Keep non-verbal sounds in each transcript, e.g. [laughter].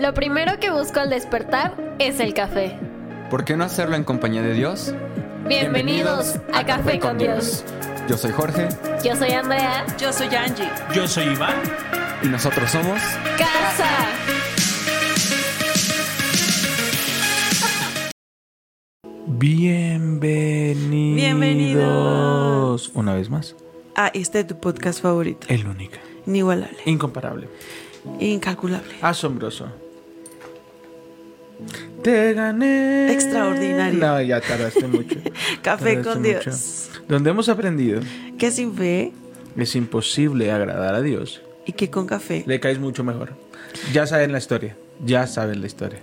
Lo primero que busco al despertar es el café. ¿Por qué no hacerlo en compañía de Dios? Bienvenidos, a, Café, con Dios. Yo soy Jorge Yo soy Andrea. Yo soy Angie. Yo soy Iván. y nosotros somos Casa. Bienvenidos. Bienvenidos. Una vez más. Ah, este es tu podcast favorito. El único. Inigualable. Incomparable. Incalculable. Asombroso. Te gané. Extraordinario. No, ya tardaste mucho. [laughs] Café Tardaste con mucho. Dios. Donde hemos aprendido Que sin fe es imposible agradar a Dios. y que con café. Le caes mucho mejor. Ya saben la historia. Ya saben la historia.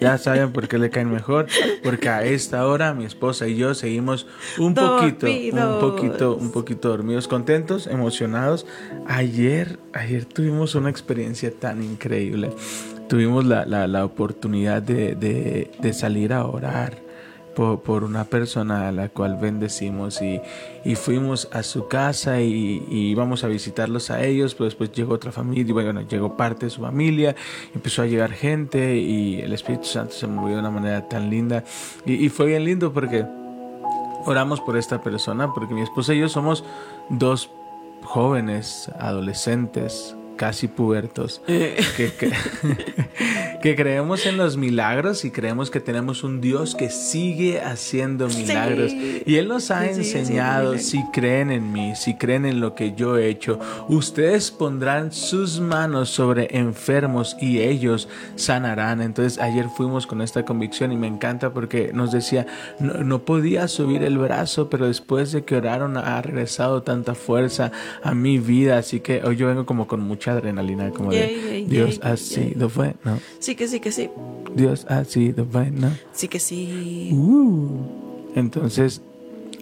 Ya saben por qué le caen mejor. Porque a esta hora mi esposa y yo seguimos un poquito, un Dormidos. poquito, un poquito dormidos, contentos, emocionados. Ayer, ayer tuvimos una experiencia tan increíble. Tuvimos la, la, la oportunidad de, de, de salir a orar por, por una persona a la cual bendecimos y, y fuimos a su casa y, y íbamos a visitarlos a ellos, pero después llegó otra familia, bueno, llegó parte de su familia, empezó a llegar gente y el Espíritu Santo se movió de una manera tan linda y, y fue bien lindo porque oramos por esta persona, porque mi esposa y yo somos dos jóvenes, adolescentes, casi pubertos, [laughs] que, que- [laughs] que creemos en los milagros y creemos que tenemos un Dios que sigue haciendo milagros. Sí. Y Él nos ha enseñado, si creen en mí, si creen en lo que yo he hecho, ustedes pondrán sus manos sobre enfermos y ellos sanarán. Entonces ayer fuimos con esta convicción y me encanta porque nos decía, no, no podía subir el brazo, pero después de que oraron ha regresado tanta fuerza a mi vida. Así que hoy yo vengo como con mucha adrenalina, como de Dios ha sido bueno, Sí que sí que sí. Dios ha sido bueno. Sí que sí. Uh. Entonces,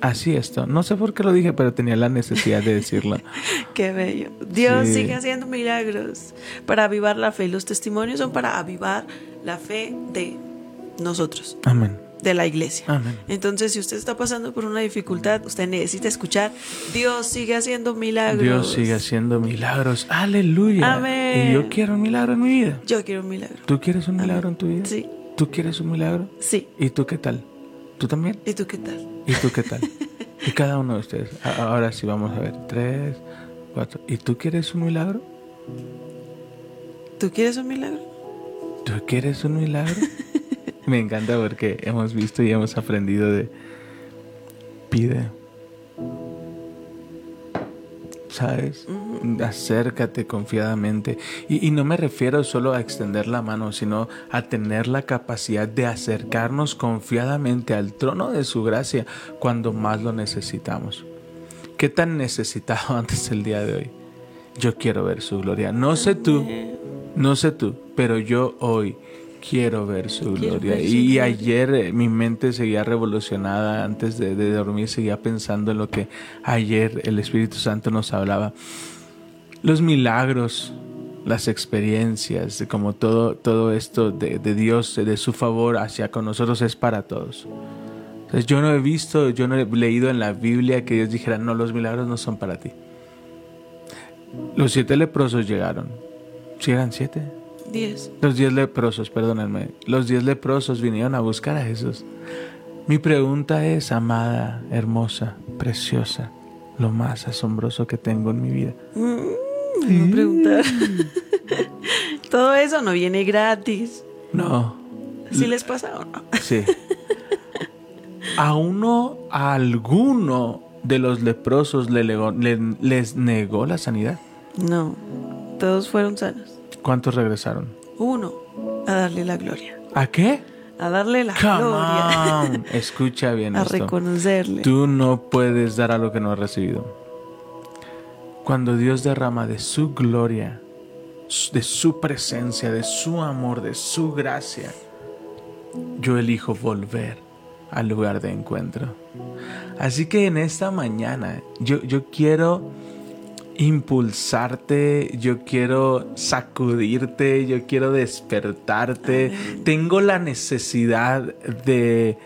así esto. No sé por qué lo dije, pero tenía la necesidad de decirlo. [laughs] Qué bello. Dios Sí. sigue haciendo milagros para avivar la fe. Los testimonios son para avivar la fe de nosotros, Amén. De la iglesia. Amén. Entonces, si usted está pasando por una dificultad, usted necesita escuchar, Dios sigue haciendo milagros. Dios sigue haciendo milagros. Aleluya. Amén. Y yo quiero un milagro en mi vida. Yo quiero un milagro. ¿Tú quieres un milagro en tu vida? Sí, ¿Tú quieres un milagro? sí. ¿Y tú qué tal? ¿Tú también? ¿Y tú qué tal? ¿Y tú qué tal? [laughs] y cada uno de ustedes. Ahora sí vamos a ver. Tres, cuatro. ¿Y tú quieres un milagro? ¿Tú quieres un milagro? ¿Tú quieres un milagro? [laughs] Me encanta porque hemos visto y hemos aprendido de pide. ¿Sabes? Acércate confiadamente. Y, y no me refiero solo a extender la mano, sino a tener la capacidad de acercarnos confiadamente al trono de su gracia cuando más lo necesitamos. ¿Qué tan necesitado [laughs] antes el día de hoy? Yo quiero ver su gloria. No sé tú, no sé tú, pero yo hoy quiero ver su Quiero gloria. ver su y gloria. ayer eh, mi mente seguía revolucionada antes de, de dormir, seguía pensando en lo que ayer el Espíritu Santo nos hablaba. Los milagros, las experiencias, como todo, todo esto de, de Dios, de su favor hacia con nosotros es para todos. Entonces, yo no he visto, yo no he leído en la Biblia que Dios dijera, no, los milagros no son para ti. Los siete leprosos llegaron. ¿Sí eran siete? Diez. Los diez leprosos, perdónenme. Los diez leprosos vinieron a buscar a Jesús. Mi pregunta es, amada, hermosa, preciosa, lo más asombroso que tengo en mi vida. Mm, preguntar. [laughs] Todo eso no viene gratis. No, ¿Si les pasa o no? sí. [laughs] A uno, a alguno de los leprosos le le- les negó la sanidad. No. Todos fueron sanos. ¿Cuántos regresaron? Uno, a darle la gloria. ¿A qué? A darle la Come gloria. on. [laughs] Escucha bien A esto. reconocerle. Tú no puedes dar a lo que no has recibido. Cuando Dios derrama de su gloria, de su presencia, de su amor, de su gracia, yo elijo volver al lugar de encuentro. Así que en esta mañana yo, yo quiero impulsarte, yo quiero sacudirte, yo quiero despertarte. Tengo la necesidad de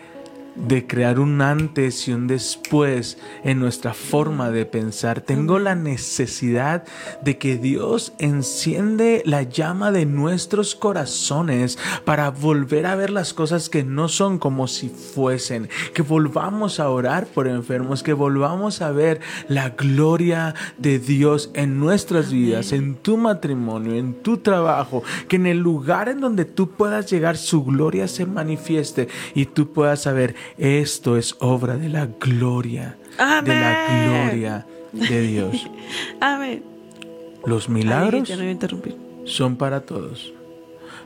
de crear un antes y un después en nuestra forma de pensar. Tengo la necesidad de que Dios enciende la llama de nuestros corazones para volver a ver las cosas que no son como si fuesen, que volvamos a orar por enfermos, que volvamos a ver la gloria de Dios en nuestras vidas, en tu matrimonio, en tu trabajo, que en el lugar en donde tú puedas llegar su gloria se manifieste y tú puedas saber esto es obra de la gloria, de la gloria de Dios. [laughs] Amén. Los milagros no interrumpir. son para todos.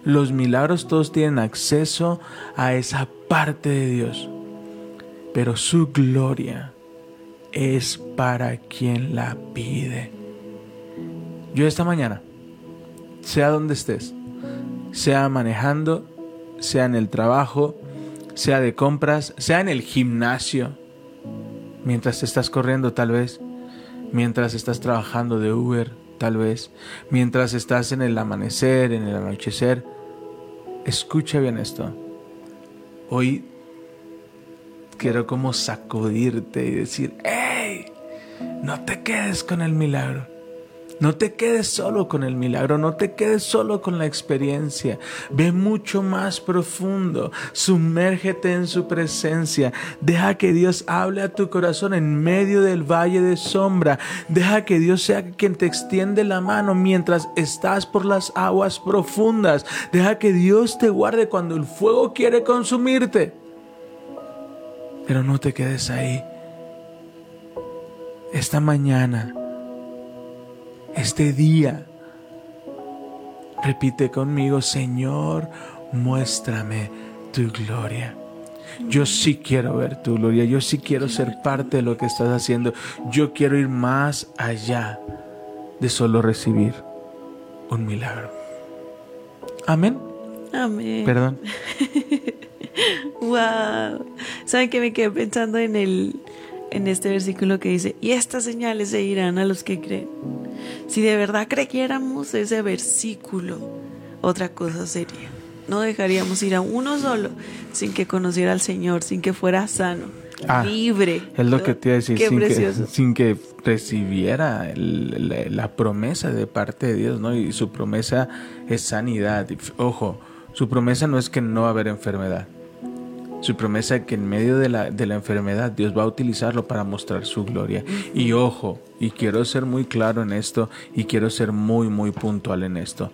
Los milagros todos tienen acceso a esa parte de Dios. Pero su gloria es para quien la pide. Yo esta mañana, sea donde estés, sea manejando, sea en el trabajo, sea de compras, sea en el gimnasio, mientras estás corriendo tal vez, mientras estás trabajando de Uber tal vez, mientras estás en el amanecer, en el anochecer, escucha bien esto. Hoy quiero como sacudirte y decir, ¡Ey! No te quedes con el milagro. No te quedes solo con el milagro, no te quedes solo con la experiencia. Ve mucho más profundo, sumérgete en su presencia. Deja que Dios hable a tu corazón en medio del valle de sombra. Deja que Dios sea quien te extiende la mano mientras estás por las aguas profundas. Deja que Dios te guarde cuando el fuego quiere consumirte. Pero no te quedes ahí. Esta mañana este día. Repite conmigo, Señor, muéstrame tu gloria. Yo sí quiero ver tu gloria, yo sí quiero ser parte de lo que estás haciendo. Yo quiero ir más allá de solo recibir un milagro. Amén. Amén. Perdón. [laughs] Wow. ¿Saben que me quedé pensando en el en este versículo que dice, "Y estas señales seguirán a los que creen"? Si de verdad creyéramos ese versículo, otra cosa sería. No dejaríamos ir a uno solo sin que conociera al Señor, sin que fuera sano, Ah, libre. Es lo que te iba a decir, sin que, precioso. sin que recibiera el- la, la promesa de parte de Dios, ¿no? Y su promesa es sanidad. Ojo, su promesa no es que no va a haber enfermedad. Su promesa es que en medio de la, de la enfermedad Dios va a utilizarlo para mostrar su gloria. Y ojo, y quiero ser muy claro en esto y quiero ser muy, muy puntual en esto.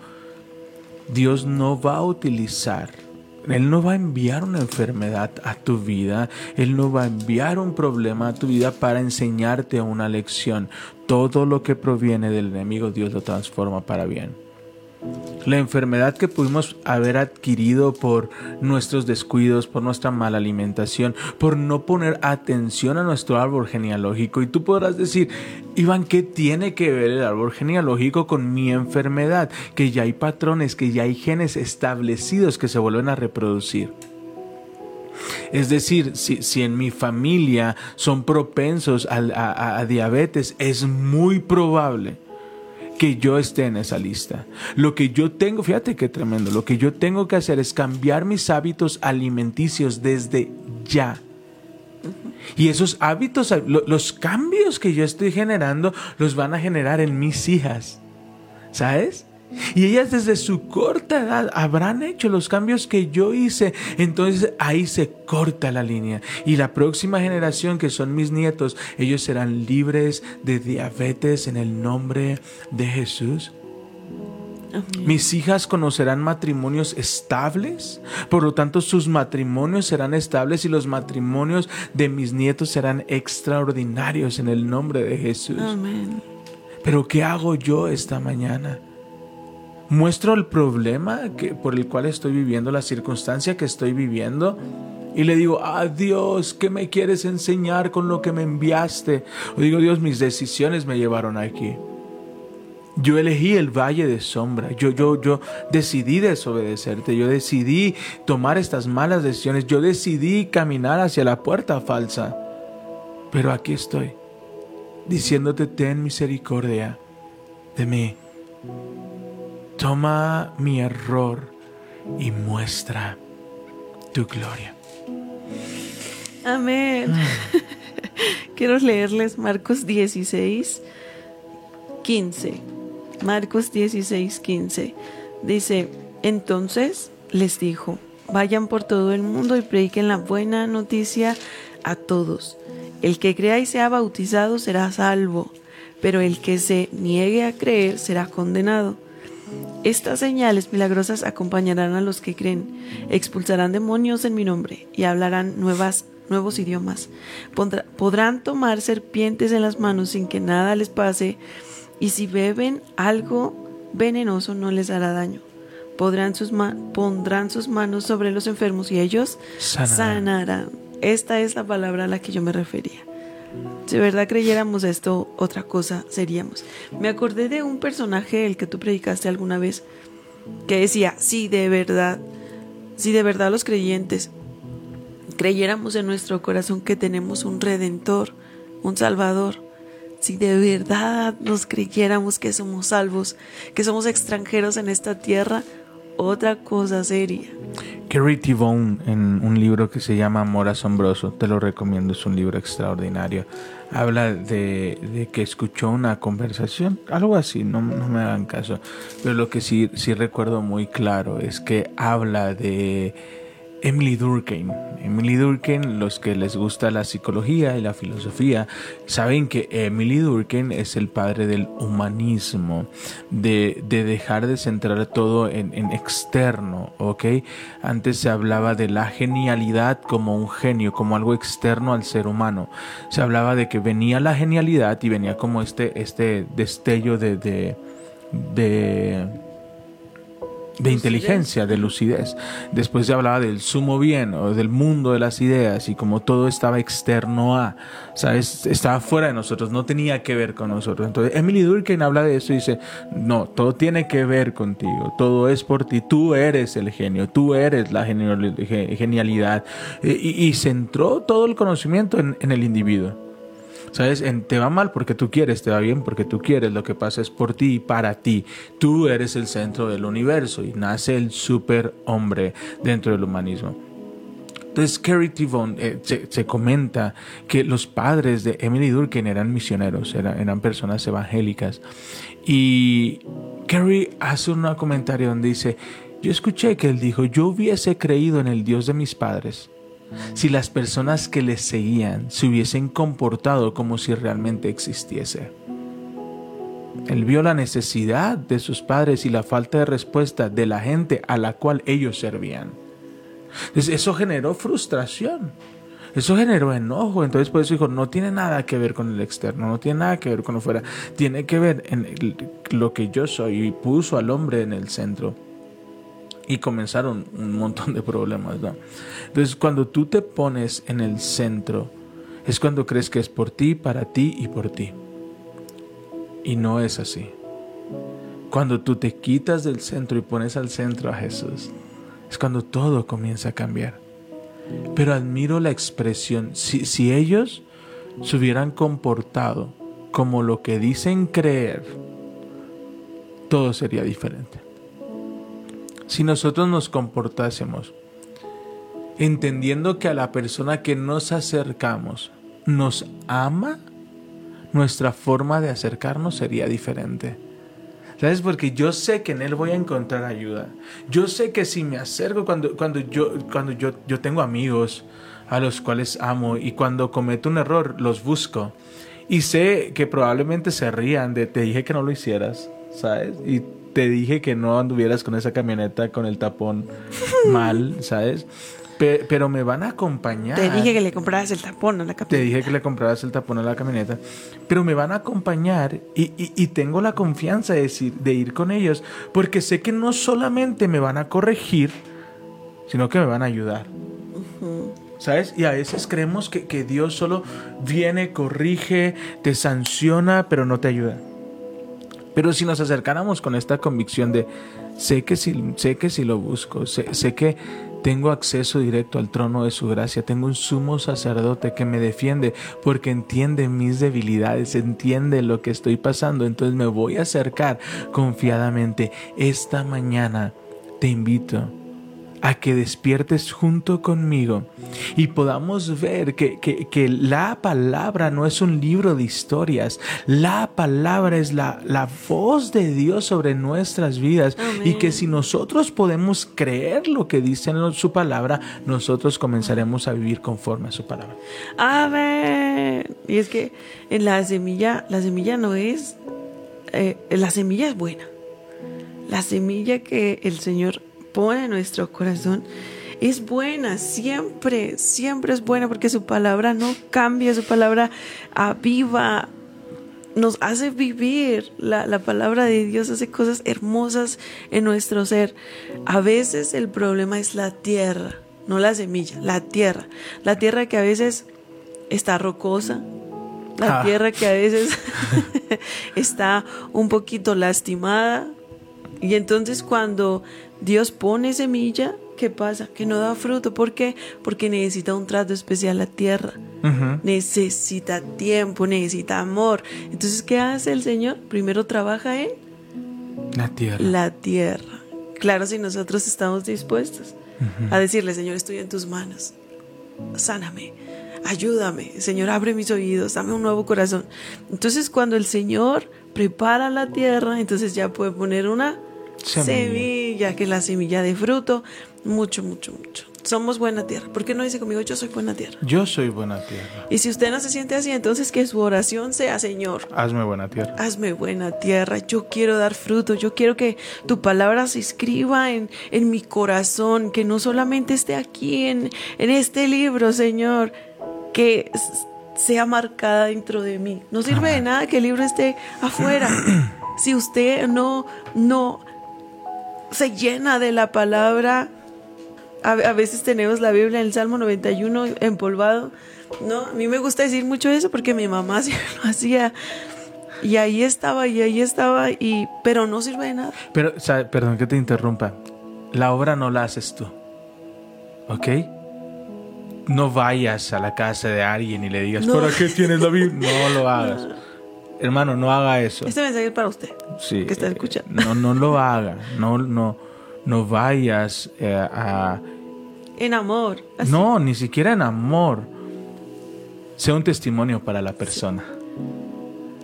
Dios no va a utilizar, Él no va a enviar una enfermedad a tu vida, Él no va a enviar un problema a tu vida para enseñarte una lección. Todo lo que proviene del enemigo Dios lo transforma para bien. La enfermedad que pudimos haber adquirido por nuestros descuidos, por nuestra mala alimentación, por no poner atención a nuestro árbol genealógico. Y tú podrás decir, Iván, ¿qué tiene que ver el árbol genealógico con mi enfermedad? Que ya hay patrones, que ya hay genes establecidos que se vuelven a reproducir. Es decir, si, en mi familia son propensos a diabetes, es muy probable que yo esté en esa lista. Lo que yo tengo, fíjate qué tremendo, lo que yo tengo que hacer es cambiar mis hábitos alimenticios desde ya. Y esos hábitos, lo- los cambios que yo estoy generando, los van a generar en mis hijas. ¿Sabes? Y ellas desde su corta edad habrán hecho los cambios que yo hice. Entonces ahí se corta la línea. Y la próxima generación, que son mis nietos, ellos serán libres de diabetes en el nombre de Jesús. Mis hijas conocerán matrimonios estables, por lo tanto sus matrimonios serán estables y los matrimonios de mis nietos serán extraordinarios en el nombre de Jesús. Amén. Pero ¿qué hago yo esta mañana? ¿Muestro el problema que, por el cual estoy viviendo, la circunstancia que estoy viviendo? Y le digo, ah Dios, ¿qué me quieres enseñar con lo que me enviaste? O digo, Dios, mis decisiones me llevaron aquí. Yo elegí el valle de sombra. Yo, yo, yo decidí desobedecerte. Yo decidí tomar estas malas decisiones. Yo decidí caminar hacia la puerta falsa. Pero aquí estoy, diciéndote, ten misericordia de mí. Toma mi error y muestra tu gloria. Amén. [laughs] Quiero leerles Marcos 16, 15. Marcos 16, 15. Dice, entonces les dijo, vayan por todo el mundo y prediquen la buena noticia a todos. El que crea y sea bautizado será salvo, pero el que se niegue a creer será condenado. Estas señales milagrosas acompañarán a los que creen, expulsarán demonios en mi nombre y hablarán nuevas, nuevos idiomas. Podrán tomar serpientes en las manos sin que nada les pase, y si beben algo venenoso no les hará daño. Podrán sus ma- pondrán sus manos sobre los enfermos y ellos Sanarán. sanarán. Esta es la palabra a la que yo me refería. Si de verdad creyéramos esto, otra cosa seríamos. Me acordé de un personaje del que tú predicaste alguna vez que decía, si de verdad, si de verdad los creyentes creyéramos en nuestro corazón que tenemos un redentor, un salvador, si de verdad nos creyéramos que somos salvos, que somos extranjeros en esta tierra, otra cosa sería. Gary T. Bone, en un libro que se llama Amor Asombroso, te lo recomiendo, es un libro extraordinario. Habla de, de que escuchó una conversación, algo así, no, no me hagan caso. Pero lo que sí, sí recuerdo muy claro es que habla de Emily Durkheim. Emily Durkheim, los que les gusta la psicología y la filosofía, saben que Emily Durkheim es el padre del humanismo, de, de dejar de centrar todo en, en externo, ¿ok? Antes se hablaba de la genialidad como un genio, como algo externo al ser humano. Se hablaba de que venía la genialidad y venía como este, este destello de, de, de de inteligencia, de lucidez. Después se hablaba del sumo bien o del mundo de las ideas y como todo estaba externo a, ¿sabes? Estaba fuera de nosotros, no tenía que ver con nosotros. Entonces Emily Durkheim habla de eso y dice, no, todo tiene que ver contigo, todo es por ti, tú eres el genio, tú eres la genial- ge- genialidad. Eh, Y, centró todo el conocimiento en, en el individuo. ¿Sabes? Te va mal porque tú quieres, te va bien porque tú quieres. Lo que pasa es por ti y para ti. Tú eres el centro del universo y nace el superhombre dentro del humanismo. Entonces, Carrie T. Vaughan, eh, se, comenta que los padres de Emily Durkheim eran misioneros, eran, eran personas evangélicas. Y Carrie hace un comentario donde dice, yo escuché que él dijo, yo hubiese creído en el Dios de mis padres si las personas que le seguían se hubiesen comportado como si realmente existiese. Él vio la necesidad de sus padres y la falta de respuesta de la gente a la cual ellos servían. Entonces, eso generó frustración. Eso generó enojo. Entonces, por eso dijo, no tiene nada que ver con el externo, no tiene nada que ver con lo fuera. Tiene que ver en lo que yo soy y puso al hombre en el centro. Y comenzaron un montón de problemas, ¿no? Entonces, cuando tú te pones en el centro, es cuando crees que es por ti, para ti y por ti. Y no es así. Cuando tú te quitas del centro y pones al centro a Jesús, es cuando todo comienza a cambiar. Pero admiro la expresión, si, si ellos se hubieran comportado como lo que dicen creer, todo sería diferente. Si nosotros nos comportásemos entendiendo que a la persona que nos acercamos nos ama, nuestra forma de acercarnos sería diferente. ¿Sabes? Porque yo sé que en Él voy a encontrar ayuda. Yo sé que si me acerco cuando, cuando, yo, cuando yo, yo tengo amigos a los cuales amo y cuando cometo un error los busco. Y sé que probablemente se rían de te dije que no lo hicieras, ¿sabes? Y te dije que no anduvieras con esa camioneta con el tapón mal, [laughs] ¿sabes? Pe- pero me van a acompañar. Te dije que le compraras el tapón a la Te camioneta. dije que le compraras el tapón a la camioneta, pero me van a acompañar y, y- y tengo la confianza de, decir, de ir con ellos, porque sé que no solamente me van a corregir, sino que me van a ayudar. ¿Sabes? Y a veces creemos que, que Dios solo viene, corrige, te sanciona, pero no te ayuda. Pero si nos acercáramos con esta convicción de sé que si, sé que si lo busco, sé, sé que tengo acceso directo al trono de su gracia, tengo un sumo sacerdote que me defiende porque entiende mis debilidades, entiende lo que estoy pasando, entonces me voy a acercar confiadamente. Esta mañana te invito a que despiertes junto conmigo y podamos ver que, que- que la palabra no es un libro de historias, la palabra es la, la voz de Dios sobre nuestras vidas y que si nosotros podemos creer lo que dice en su palabra, nosotros comenzaremos a vivir conforme a su palabra. Amén. Y es que en la semilla, la semilla no es, eh, la semilla es buena. La semilla que el Señor pone en nuestro corazón es buena, siempre, siempre es buena porque su palabra no cambia, su palabra aviva, nos hace vivir. La, la palabra de Dios hace cosas hermosas en nuestro ser. A veces el problema es la tierra, no la semilla, la tierra. La tierra que a veces está rocosa, la Ah. tierra que a veces [laughs] está un poquito lastimada. Y entonces cuando Dios pone semilla, ¿qué pasa? Que no da fruto. ¿Por qué? Porque necesita un trato especial la tierra. Necesita tiempo, necesita amor. Entonces, ¿qué hace el Señor? Primero trabaja en La tierra. la tierra. Claro, si nosotros estamos dispuestos a decirle, Señor, estoy en tus manos. Sáname, ayúdame. Señor, abre mis oídos, dame un nuevo corazón. Entonces, cuando el Señor prepara la tierra, entonces ya puede poner una Semilla. semilla, que es la semilla de fruto. Mucho, mucho, mucho. Somos buena tierra. ¿Por qué no dice conmigo, yo soy buena tierra? Yo soy buena tierra. Y si usted no se siente así, entonces que su oración sea, Señor, Hazme buena tierra. Hazme buena tierra, yo quiero dar fruto, yo quiero que tu palabra se escriba en, en mi corazón, que no solamente esté aquí en, en este libro, Señor, que sea marcada dentro de mí. No sirve de nada que el libro esté afuera. [clears throat] si usted no, no se llena de la palabra, a, a veces tenemos la Biblia en el Salmo 91 empolvado. No, a mí me gusta decir mucho eso porque mi mamá [laughs] sí lo hacía. Y ahí estaba, y ahí estaba, y pero no sirve de nada. Pero, sabe, perdón que te interrumpa. La obra no la haces tú. ¿Ok? No vayas a la casa de alguien y le digas, No. ¿para qué tienes la Biblia? [laughs] No lo hagas. Hermano, no haga eso. Este mensaje es para usted. Sí, que está eh, escuchando. No, no lo haga. No, no, no vayas eh, a... En amor. así. No, ni siquiera en amor. Sea un testimonio para la persona.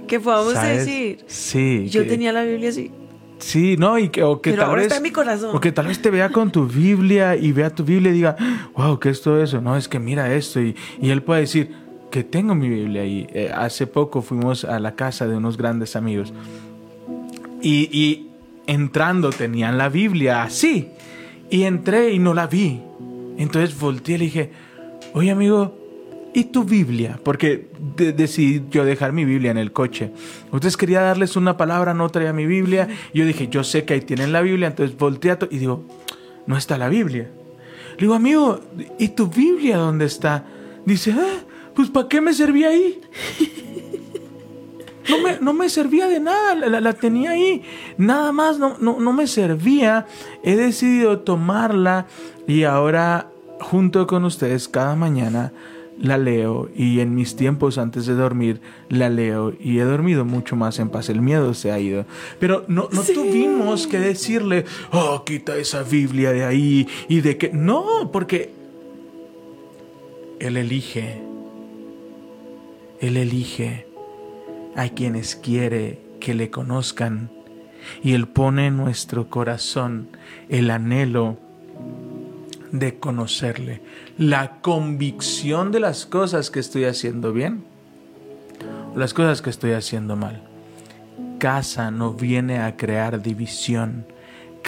Que podamos ¿Sabes? decir. Sí. Yo que- tenía la Biblia así. Sí, no, y que, o que Pero tal ahora vez, está en mi corazón. O que tal vez te vea con tu Biblia y vea tu Biblia y diga, wow, ¿qué es todo eso? No, es que mira esto. Y, y él puede decir, que tengo mi Biblia ahí. Eh, hace poco fuimos a la casa de unos grandes amigos. Y, entrando tenían la Biblia así. Y entré y no la vi. Entonces volteé y le dije, oye amigo, ¿y tu Biblia? Porque de- decidí yo dejar mi Biblia en el coche. Entonces quería darles una palabra, no traía mi Biblia. Yo dije, yo sé que ahí tienen la Biblia. Entonces volteé a y digo, no está la Biblia. Le digo, amigo, ¿y tu Biblia dónde está? Dice, ah, pues ¿para qué me servía ahí? No me, no me servía de nada, la, la- la tenía ahí. Nada más no, no, no me servía. He decidido tomarla y ahora junto con ustedes cada mañana la leo y en mis tiempos antes de dormir la leo y he dormido mucho más en paz. El miedo se ha ido. Pero no, no tuvimos que decirle, oh, quita esa Biblia de ahí y de que... No, porque Él elige. Él elige. A quienes quiere que le conozcan y Él pone en nuestro corazón el anhelo de conocerle, la convicción de las cosas que estoy haciendo bien o las cosas que estoy haciendo mal. Casa no viene a crear división,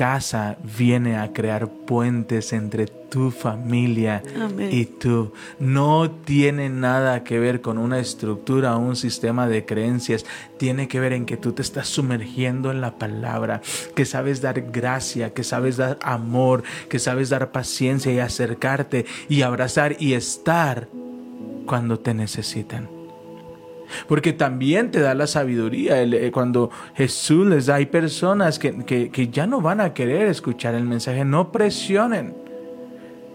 casa viene a crear puentes entre tu familia Amén. y tú. No tiene nada que ver con una estructura o un sistema de creencias. Tiene que ver en que tú te estás sumergiendo en la palabra, que sabes dar gracia, que sabes dar amor, que sabes dar paciencia y acercarte y abrazar y estar cuando te necesitan. Porque también te da la sabiduría. Eh, Cuando Jesús les da, hay personas que, que- que ya no van a querer escuchar el mensaje. No presionen.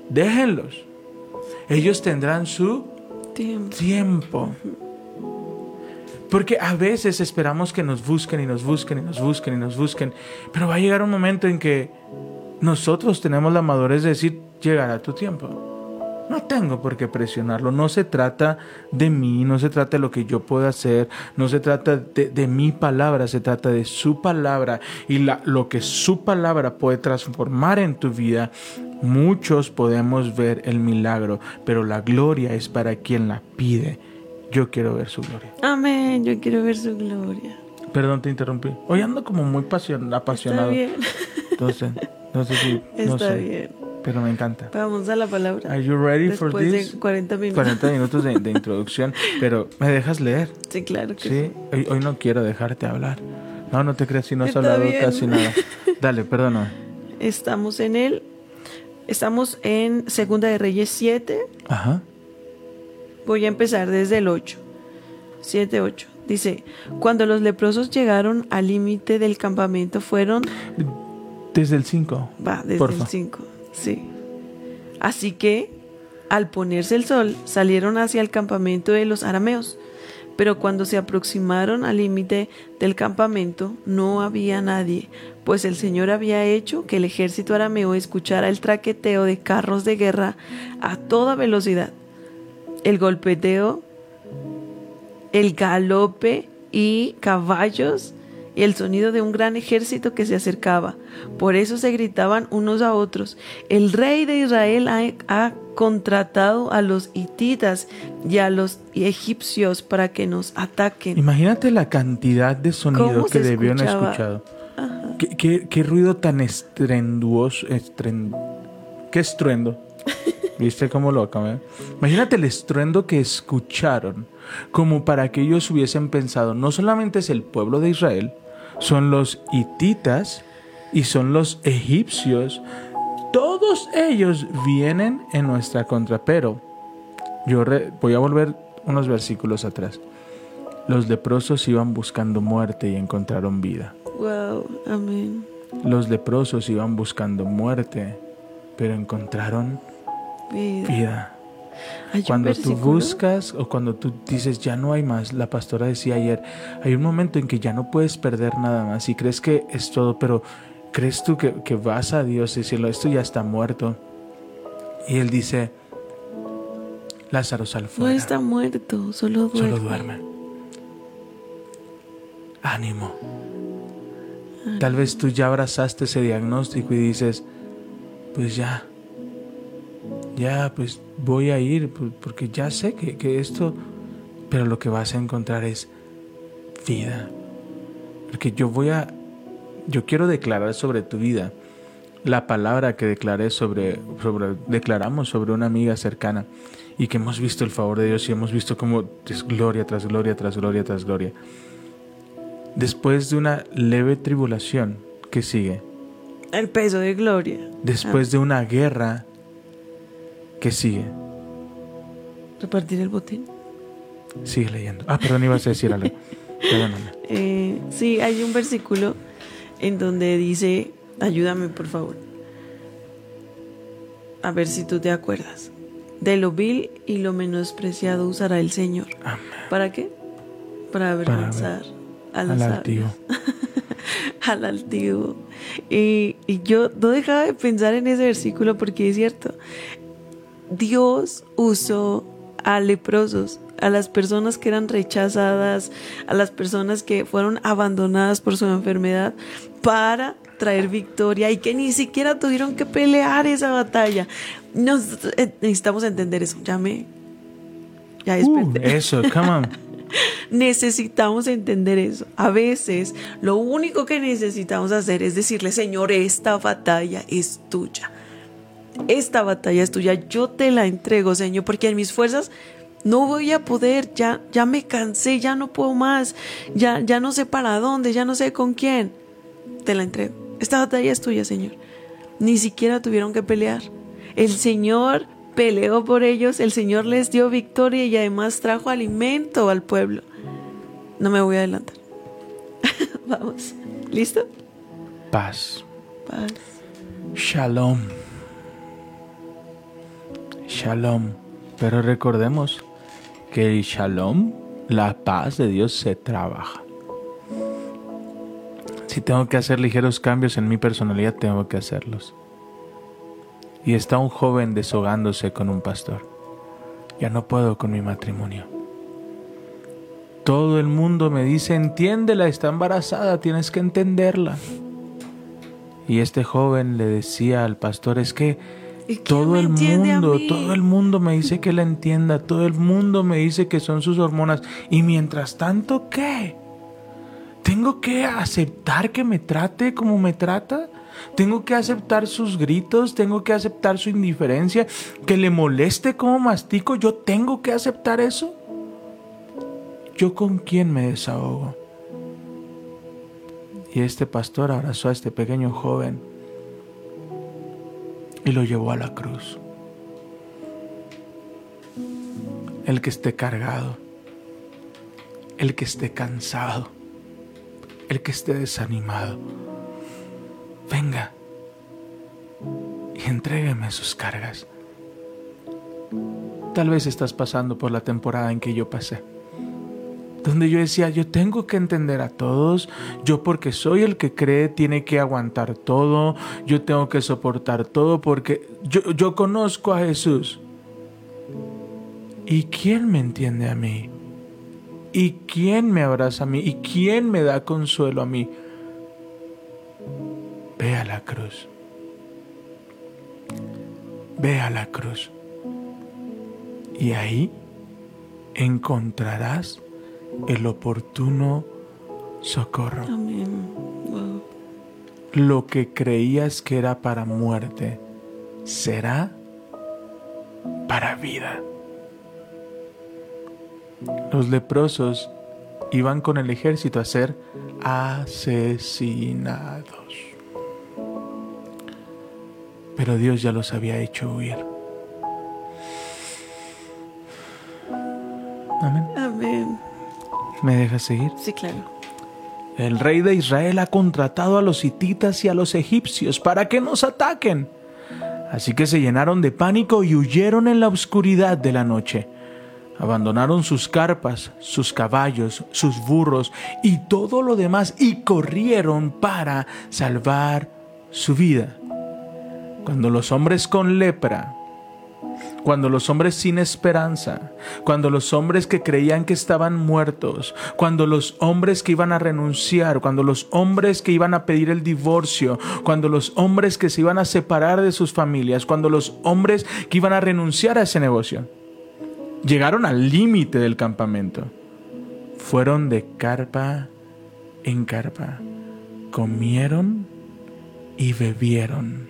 Déjenlos. Ellos tendrán su Tiempo. tiempo. Porque a veces esperamos que nos busquen y nos busquen y nos busquen y nos busquen. Pero va a llegar un momento en que nosotros tenemos la madurez de decir, llegará tu tiempo. No tengo por qué presionarlo. No se trata de mí, no se trata de lo que yo pueda hacer, no se trata de, de mi palabra, se trata de su palabra y la, lo que su palabra puede transformar en tu vida. Muchos podemos ver el milagro, pero la gloria es para quien la pide. Yo quiero ver su gloria. Amén, yo quiero ver su gloria. Perdón, te interrumpí. Hoy ando como muy pasion- apasionado. Está bien, Entonces, no sé si. No está sé, bien. Pero me encanta. Vamos a la palabra. Are you ready for Después this? de 40 minutos. 40 minutos de, de introducción, pero ¿me dejas leer? Sí, claro que sí. Sí, hoy, hoy no quiero dejarte hablar. No, no te creas si no has Está hablado bien. casi nada. Dale, perdona. Estamos en el. Estamos en Segunda de Reyes 7. Ajá. Voy a empezar desde el 8. 7, 8. Dice: Cuando los leprosos llegaron al límite del campamento, fueron. Desde el 5. Va, desde Porfa. el 5. Sí. Así que, al ponerse el sol, salieron hacia el campamento de los arameos. Pero cuando se aproximaron al límite del campamento, no había nadie, pues el Señor había hecho que el ejército arameo escuchara el traqueteo de carros de guerra a toda velocidad, el golpeteo, el galope y caballos y el sonido de un gran ejército que se acercaba. Por eso se gritaban unos a otros, el rey de Israel ha, ha contratado a los hititas y a los egipcios para que nos ataquen. Imagínate la cantidad de sonido ¿Cómo que debieron haber escuchado. ¿Qué, qué, qué ruido tan estrenduoso. estren- ¿Qué estruendo? [laughs] ¿Viste cómo lo acabé? Imagínate el estruendo que escucharon, como para que ellos hubiesen pensado, no solamente es el pueblo de Israel, son los hititas y son los egipcios. Todos ellos vienen en nuestra contra, pero yo re- voy a volver unos versículos atrás. Los leprosos iban buscando muerte y encontraron vida. Wow, amén. Los leprosos iban buscando muerte, pero encontraron Vida. vida. Hay Cuando tú buscas o cuando tú dices ya no hay más, la pastora decía ayer, hay un momento en que ya no puedes perder nada más y crees que es todo, pero crees tú que, que vas a Dios y decirlo, esto ya está muerto. Y él dice, Lázaro sal No fuera. está muerto, solo duerme. Solo duerme. Ánimo. Tal vez tú ya abrazaste ese diagnóstico y dices, pues ya, ya, pues voy a ir, porque ya sé que, que esto, pero lo que vas a encontrar es vida. Porque yo voy a, yo quiero declarar sobre tu vida la palabra que declaré sobre, sobre, declaramos sobre una amiga cercana y que hemos visto el favor de Dios y hemos visto como es gloria tras gloria tras gloria tras gloria. Después de una leve tribulación que sigue, El peso de gloria. después de una guerra que sigue, Repartir el botín. sigue leyendo. Ah, perdón, ibas a decir algo. [laughs] Perdóname. Eh, sí, hay un versículo en donde dice, ayúdame por favor. A ver si tú te acuerdas. De lo vil y lo menospreciado usará el Señor. Amén. ¿Para qué? Para avergonzar a los Al altivo. [laughs] al altivo. Y, y yo no dejaba de pensar en ese versículo porque es cierto. Dios usó a leprosos, a las personas que eran rechazadas, a las personas que fueron abandonadas por su enfermedad, para traer victoria y que ni siquiera tuvieron que pelear esa batalla. Nos, eh, necesitamos entender eso. Ya me... Ya Uh, desperté. eso, come on. [laughs] Necesitamos entender eso. A veces lo único que necesitamos hacer es decirle, Señor, esta batalla es tuya. Esta batalla es tuya. Yo te la entrego, Señor, porque en mis fuerzas no voy a poder. Ya, ya me cansé, ya no puedo más. Ya, ya no sé para dónde, ya no sé con quién. Te la entrego. Esta batalla es tuya, Señor. Ni siquiera tuvieron que pelear. El Señor peleó por ellos, el Señor les dio victoria y además trajo alimento al pueblo. No me voy a adelantar. [laughs] Vamos. ¿Listo? Paz. Paz. Shalom. Shalom. Pero recordemos que el shalom, la paz de Dios, se trabaja. Si tengo que hacer ligeros cambios en mi personalidad, tengo que hacerlos. y está un joven deshogándose con un pastor. Ya no puedo con mi matrimonio. Todo el mundo me dice, entiéndela, está embarazada, tienes que entenderla. Y este joven le decía al pastor, es que ¿Y quién todo el mundo, todo el mundo me dice que la entienda, todo el mundo me dice que son sus hormonas. Y mientras tanto, ¿qué? ¿Tengo que aceptar que me trate como me trata? ¿Tengo que aceptar sus gritos? ¿Tengo que aceptar su indiferencia? ¿Que le moleste cómo mastico? ¿Yo tengo que aceptar eso? ¿Yo con quién me desahogo? Y este pastor abrazó a este pequeño joven y lo llevó a la cruz. El que esté cargado, el que esté cansado, el que esté desanimado, venga y entrégueme sus cargas. Tal vez estás pasando por la temporada en que yo pasé donde yo decía, yo tengo que entender a todos, yo porque soy el que cree tiene que aguantar todo, yo tengo que soportar todo porque yo, yo conozco a Jesús. ¿Y quién me entiende a mí? ¿Y quién me abraza a mí? ¿Y quién me da consuelo a mí? Ve a la cruz. Ve a la cruz. Y ahí encontrarás el oportuno socorro. Amén. Wow. Lo que creías que era para muerte será para vida. Los leprosos iban con el ejército a ser asesinados. Pero Dios ya los había hecho huir. Amén. Amén. ¿Me dejas seguir? Sí, claro. El rey de Israel ha contratado a los hititas y a los egipcios para que nos ataquen. Así que se llenaron de pánico y huyeron en la oscuridad de la noche. Abandonaron sus carpas, sus caballos, sus burros y todo lo demás y corrieron para salvar su vida. Cuando los hombres con lepra cuando los hombres sin esperanza, cuando los hombres que creían que estaban muertos, cuando los hombres que iban a renunciar, cuando los hombres que iban a pedir el divorcio, cuando los hombres que se iban a separar de sus familias, cuando los hombres que iban a renunciar a ese negocio, llegaron al límite del campamento, fueron de carpa en carpa, comieron y bebieron,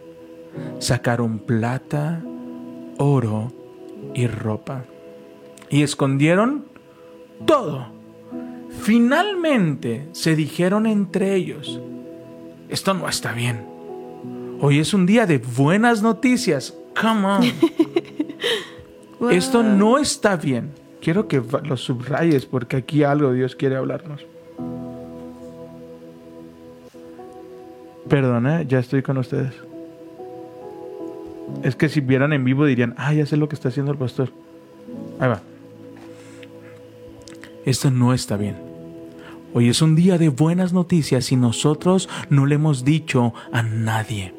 sacaron plata, oro y ropa. Y escondieron todo. Finalmente se dijeron entre ellos, esto no está bien. Hoy es un día de buenas noticias. Come on. [laughs] Wow. Esto no está bien. Quiero que lo subrayes porque aquí algo Dios quiere hablarnos. Perdón, ¿eh? ya estoy con ustedes. Es que si vieran en vivo dirían, ah, ya sé lo que está haciendo el pastor. Ahí va. Esto no está bien. Hoy es un día de buenas noticias y nosotros no le hemos dicho a nadie.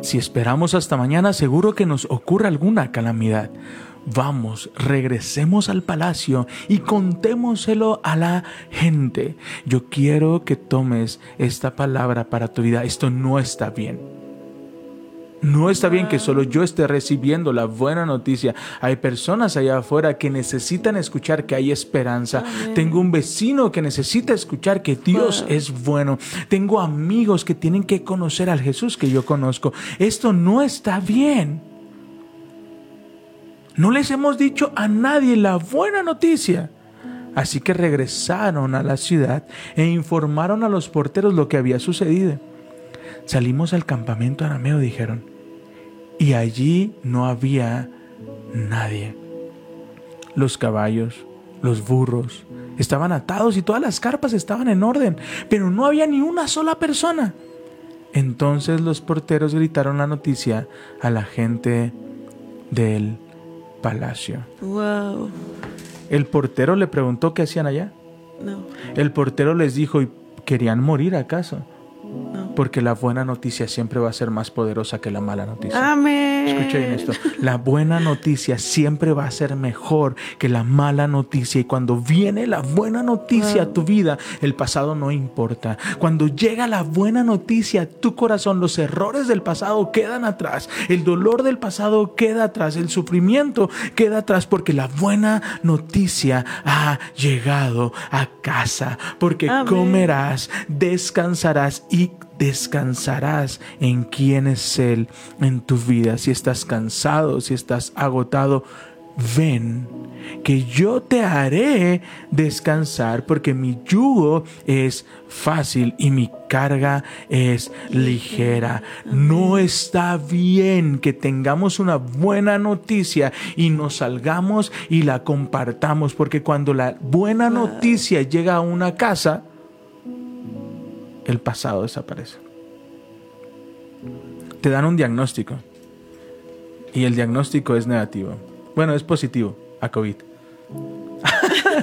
Si esperamos hasta mañana, seguro que nos ocurra alguna calamidad. Vamos, regresemos al palacio y contémoselo a la gente. Yo quiero que tomes esta palabra para tu vida. Esto no está bien. No está bien que solo yo esté recibiendo la buena noticia. Hay personas allá afuera que necesitan escuchar que hay esperanza. Tengo un vecino que necesita escuchar que Dios es bueno. Tengo amigos que tienen que conocer al Jesús que yo conozco. Esto no está bien. No les hemos dicho a nadie la buena noticia. Así que regresaron a la ciudad e informaron a los porteros lo que había sucedido. Salimos al campamento arameo, dijeron, y allí no había nadie. Los caballos, los burros, estaban atados y todas las carpas estaban en orden, pero no había ni una sola persona. Entonces los porteros gritaron la noticia a la gente del palacio. Wow. El portero le preguntó qué hacían allá. No, El portero les dijo, ¿y querían morir acaso? no. Porque la buena noticia siempre va a ser más poderosa que la mala noticia. Amén. Escucha bien esto. La buena noticia siempre va a ser mejor que la mala noticia. Y cuando viene la buena noticia a tu vida, el pasado no importa. Cuando llega la buena noticia a tu corazón, los errores del pasado quedan atrás. El dolor del pasado queda atrás. El sufrimiento queda atrás porque la buena noticia ha llegado a casa. Porque Amén. comerás, descansarás y descansarás en quién es Él en tu vida. Si estás cansado, si estás agotado, ven que yo te haré descansar porque mi yugo es fácil y mi carga es ligera. No está bien que tengamos una buena noticia y nos salgamos y la compartamos porque cuando la buena noticia llega a una casa, el pasado desaparece. Te dan un diagnóstico y el diagnóstico es negativo. Bueno, es positivo a COVID. [laughs]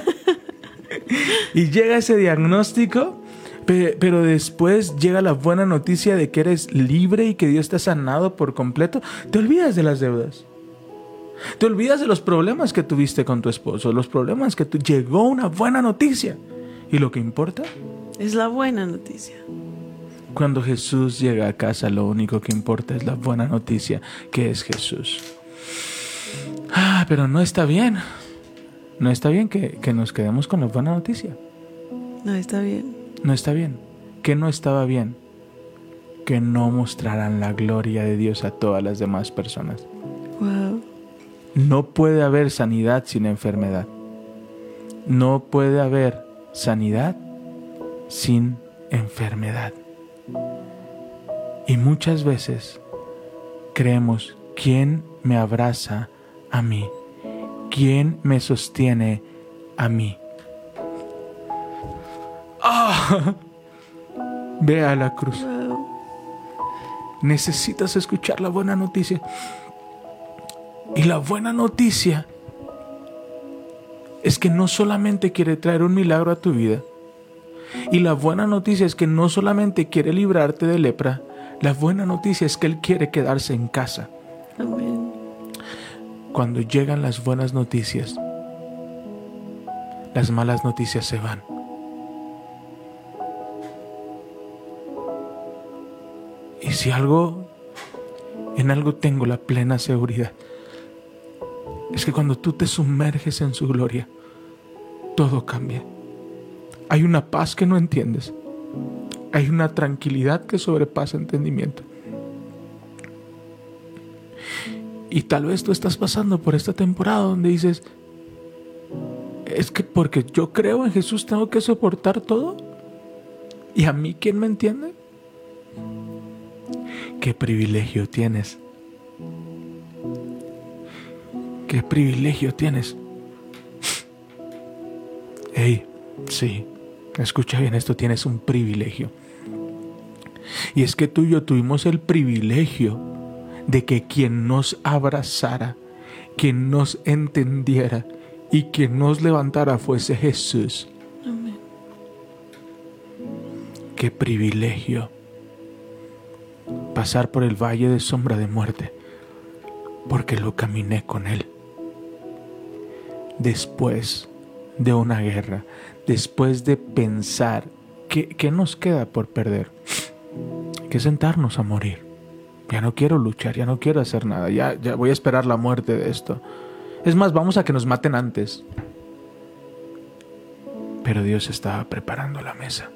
y llega ese diagnóstico, pe- pero después llega la buena noticia de que eres libre y que Dios te ha sanado por completo. Te olvidas de las deudas. Te olvidas de los problemas que tuviste con tu esposo, los problemas que tu... llegó una buena noticia. Y lo que importa Es la buena noticia. Cuando Jesús llega a casa, lo único que importa es la buena noticia, que es Jesús. Ah, pero no está bien. No está bien que, que nos quedemos con la buena noticia. No está bien. No está bien. ¿Qué no estaba bien? Que no mostrarán la gloria de Dios a todas las demás personas. Wow. No puede haber sanidad sin enfermedad. No puede haber sanidad sin enfermedad. Y muchas veces creemos, ¿quién me abraza a mí? ¿Quién me sostiene a mí? ¡Ah! [laughs] Ve a la cruz. Necesitas escuchar la buena noticia. Y la buena noticia es que no solamente quiere traer un milagro a tu vida. Y la buena noticia es que no solamente quiere librarte de lepra. La buena noticia es que Él quiere quedarse en casa. Amén. Cuando llegan las buenas noticias, las malas noticias se van. Y si algo, en algo tengo la plena seguridad, es que cuando tú te sumerges en su gloria, todo cambia. Hay una paz que no entiendes. Hay una tranquilidad que sobrepasa entendimiento. Y tal vez tú estás pasando por esta temporada donde dices, es que porque yo creo en Jesús tengo que soportar todo. ¿Y a mí quién me entiende? ¿Qué privilegio tienes? ¿Qué privilegio tienes? Hey, sí, escucha bien esto, tienes un privilegio. Y es que tú y yo tuvimos el privilegio de que quien nos abrazara, quien nos entendiera y quien nos levantara fuese Jesús. Amén. Qué privilegio pasar por el valle de sombra de muerte, porque lo caminé con Él. Después de una guerra, después de pensar qué, nos queda por perder, que sentarnos a morir. Ya no quiero luchar, ya no quiero hacer nada, ya, ya voy a esperar la muerte de esto. Es más, vamos a que nos maten antes. Pero Dios estaba preparando la mesa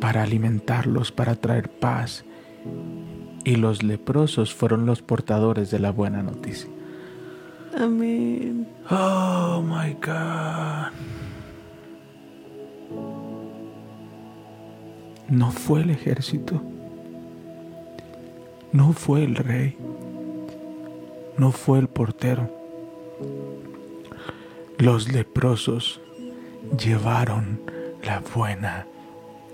para alimentarlos, para traer paz. Y los leprosos fueron los portadores de la buena noticia. Amén. Oh my God. No fue el ejército. No fue el rey. No fue el portero. Los leprosos llevaron la buena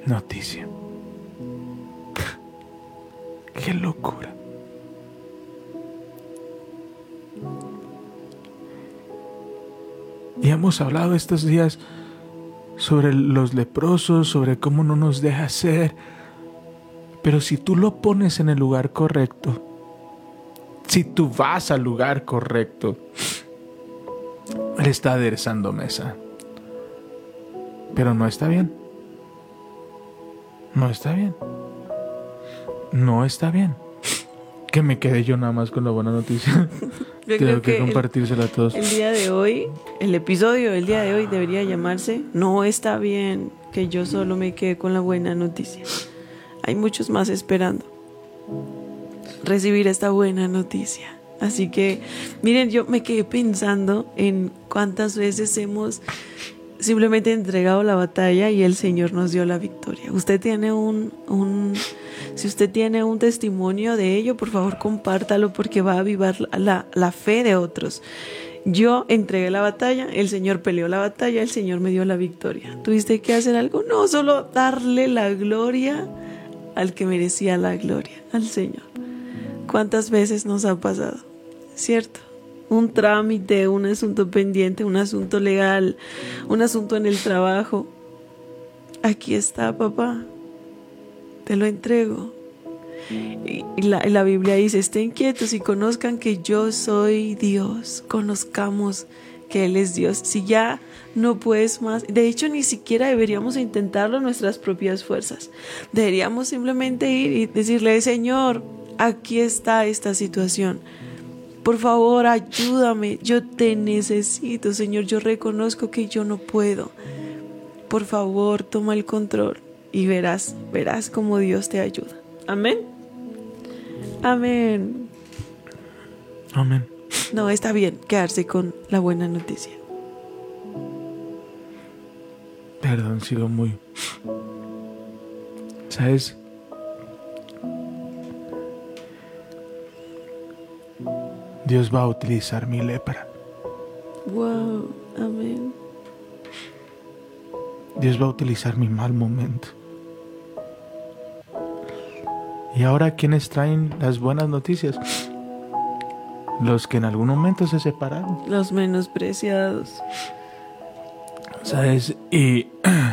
noticia. [laughs] ¡Qué locura! Hemos hablado estos días sobre los leprosos, sobre cómo no nos deja ser, Pero si tú lo pones en el lugar correcto, si tú vas al lugar correcto, Él está aderezando mesa. Pero no está bien. No está bien. No está bien. Que me quede yo nada más con la buena noticia. [laughs] Yo creo que que el- compartírsela a todos. El día de hoy, el episodio del día de hoy debería llamarse No está bien que yo solo me quede con la buena noticia. Hay muchos más esperando recibir esta buena noticia. Así que, miren, yo me quedé pensando en cuántas veces hemos simplemente entregado la batalla y el Señor nos dio la victoria. Usted tiene un, un si usted tiene un testimonio de ello, por favor compártalo porque va a avivar la, la, fe de otros. Yo entregué la batalla, el Señor peleó la batalla, el Señor me dio la victoria. ¿Tuviste que hacer algo? No, solo darle la gloria al que merecía la gloria, al Señor. ¿Cuántas veces nos ha pasado? ¿Cierto? Un trámite, un asunto pendiente, un asunto legal, un asunto en el trabajo. Aquí está, papá. Te lo entrego. Y la, Biblia dice, estén quietos y conozcan que yo soy Dios. Conozcamos que Él es Dios. Si ya no puedes más, de hecho ni siquiera deberíamos intentarlo en nuestras propias fuerzas. Deberíamos simplemente ir y decirle, Señor, aquí está esta situación. Por favor, ayúdame. Yo te necesito, Señor. Yo reconozco que yo no puedo. Por favor, toma el control y verás, verás cómo Dios te ayuda. Amén. Amén. Amén. No, está bien quedarse con la buena noticia. Perdón, sigo muy. ¿Sabes? Dios va a utilizar mi lepra. Wow, amén. Dios va a utilizar mi mal momento. Y ahora, ¿quiénes traen las buenas noticias? Los que en algún momento se separaron. Los menospreciados. ¿Sabes? Y [clears throat]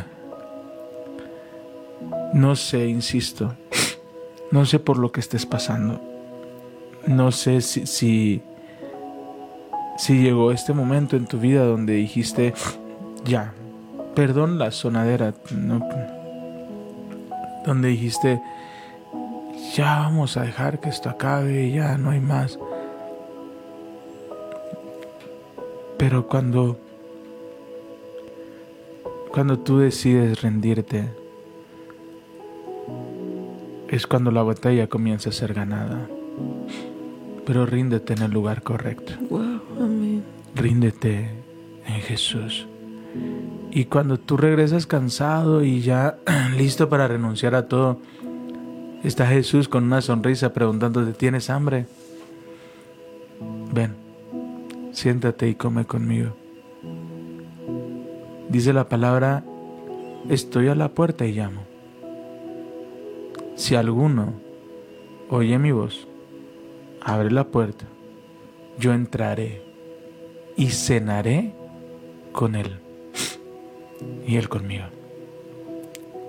no sé, insisto, no sé por lo que estés pasando. No sé si, si, si llegó este momento en tu vida donde dijiste, ya, perdón la sonadera, no, donde dijiste, ya vamos a dejar que esto acabe, ya no hay más. Pero cuando cuando tú decides rendirte, es cuando la batalla comienza a ser ganada. Pero ríndete en el lugar correcto. Wow. Ríndete en Jesús. Y cuando tú regresas cansado y ya [clears throat] listo para renunciar a todo, está Jesús con una sonrisa preguntándote, ¿tienes hambre? Ven, siéntate y come conmigo. Dice la palabra, estoy a la puerta y llamo. Si alguno oye mi voz, abre la puerta, yo entraré y cenaré con él y él conmigo.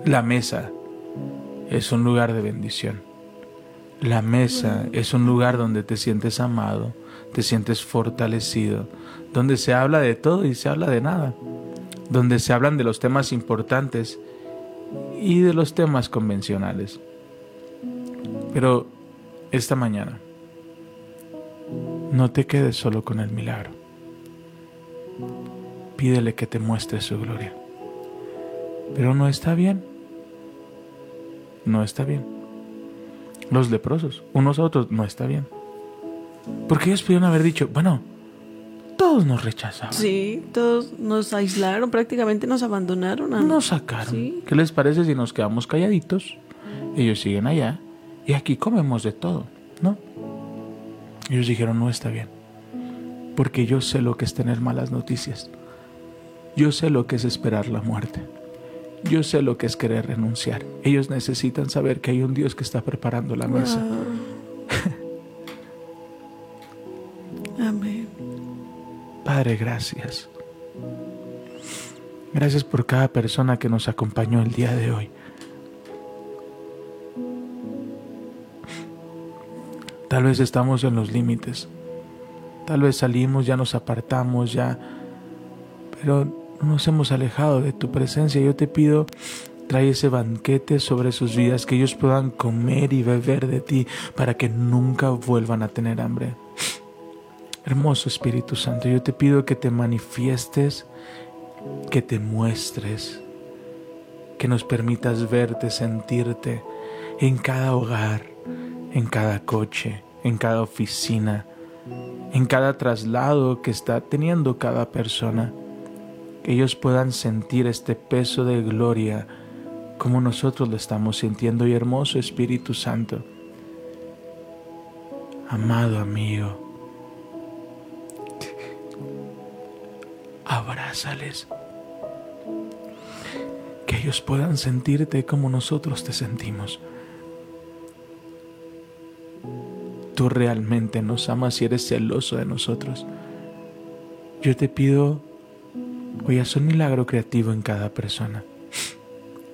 La mesa es un lugar de bendición. La mesa es un lugar donde te sientes amado, te sientes fortalecido, donde se habla de todo y se habla de nada, donde se hablan de los temas importantes y de los temas convencionales. Pero esta mañana, no te quedes solo con el milagro. Pídele que te muestre su gloria. Pero no está bien. No está bien. Los leprosos, unos a otros, no está bien. Porque ellos pudieron haber dicho, bueno, todos nos rechazaban. Sí, todos nos aislaron, prácticamente nos abandonaron. a- Nos sacaron. Sí. ¿Qué les parece si nos quedamos calladitos? Ellos siguen allá y aquí comemos de todo, ¿no? Ellos dijeron, no está bien. Porque yo sé lo que es tener malas noticias. Yo sé lo que es esperar la muerte. Yo sé lo que es querer renunciar. Ellos necesitan saber que hay un Dios que está preparando la mesa. Wow. Amén. Padre, gracias. Gracias por cada persona que nos acompañó el día de hoy. Tal vez estamos en los límites. Tal vez salimos, ya nos apartamos, ya... Pero nos hemos alejado de tu presencia. Yo te pido, trae ese banquete sobre sus vidas, que ellos puedan comer y beber de ti para que nunca vuelvan a tener hambre. Hermoso Espíritu Santo, yo te pido que te manifiestes, que te muestres, que nos permitas verte, sentirte en cada hogar, en cada coche, en cada oficina, en cada traslado que está teniendo cada persona. Que ellos puedan sentir este peso de gloria como nosotros lo estamos sintiendo y hermoso Espíritu Santo. Amado amigo, abrázales. Que ellos puedan sentirte como nosotros te sentimos. Tú realmente nos amas y eres celoso de nosotros. Yo te pido, hoy haz un milagro creativo en cada persona.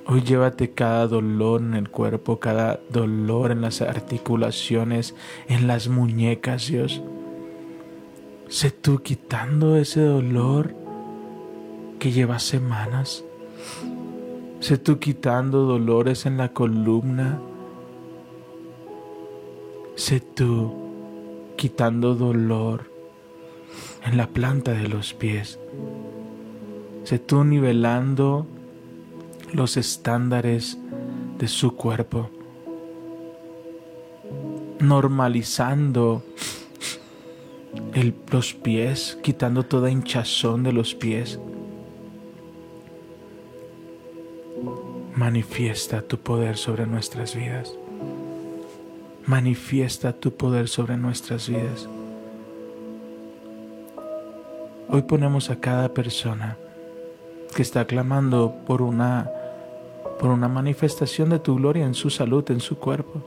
Hoy llévate cada dolor en el cuerpo, cada dolor en las articulaciones, en las muñecas, Dios. Sé tú quitando ese dolor que lleva semanas. Sé tú quitando dolores en la columna. Sé tú quitando dolor en la planta de los pies. Sé tú nivelando los estándares de su cuerpo. Normalizando el, los pies, quitando toda hinchazón de los pies. Manifiesta tu poder sobre nuestras vidas. Manifiesta tu poder sobre nuestras vidas. Hoy ponemos a cada persona que está clamando por una por una manifestación de tu gloria en su salud, en su cuerpo.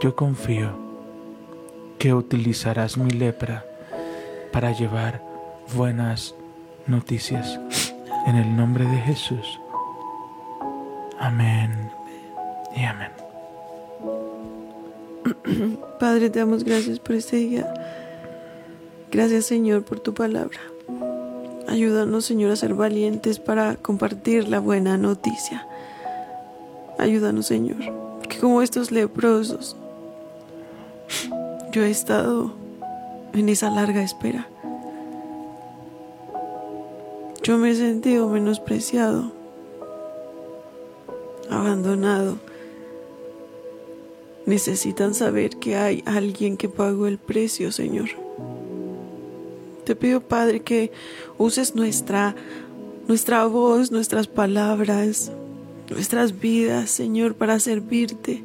Yo confío que utilizarás mi lepra para llevar buenas noticias. En el nombre de Jesús. Amén y amén. Padre, te damos gracias por este día. Gracias Señor por tu palabra. Ayúdanos Señor a ser valientes para compartir la buena noticia. Ayúdanos Señor, que como estos leprosos, yo he estado en esa larga espera. Yo me he sentido menospreciado, abandonado. Necesitan saber que hay alguien que pagó el precio, Señor. Te pido, Padre, que uses nuestra, nuestra voz, nuestras palabras, nuestras vidas, Señor, para servirte.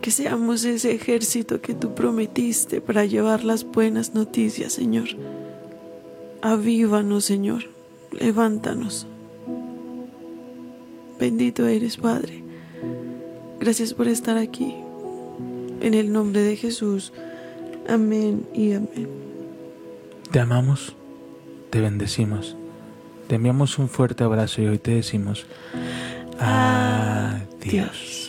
Que seamos ese ejército que tú prometiste para llevar las buenas noticias, Señor. Avívanos, Señor. Levántanos. Bendito eres, Padre. Gracias por estar aquí. En el nombre de Jesús. Amén y amén. Te amamos, te bendecimos, te enviamos un fuerte abrazo y hoy te decimos adiós.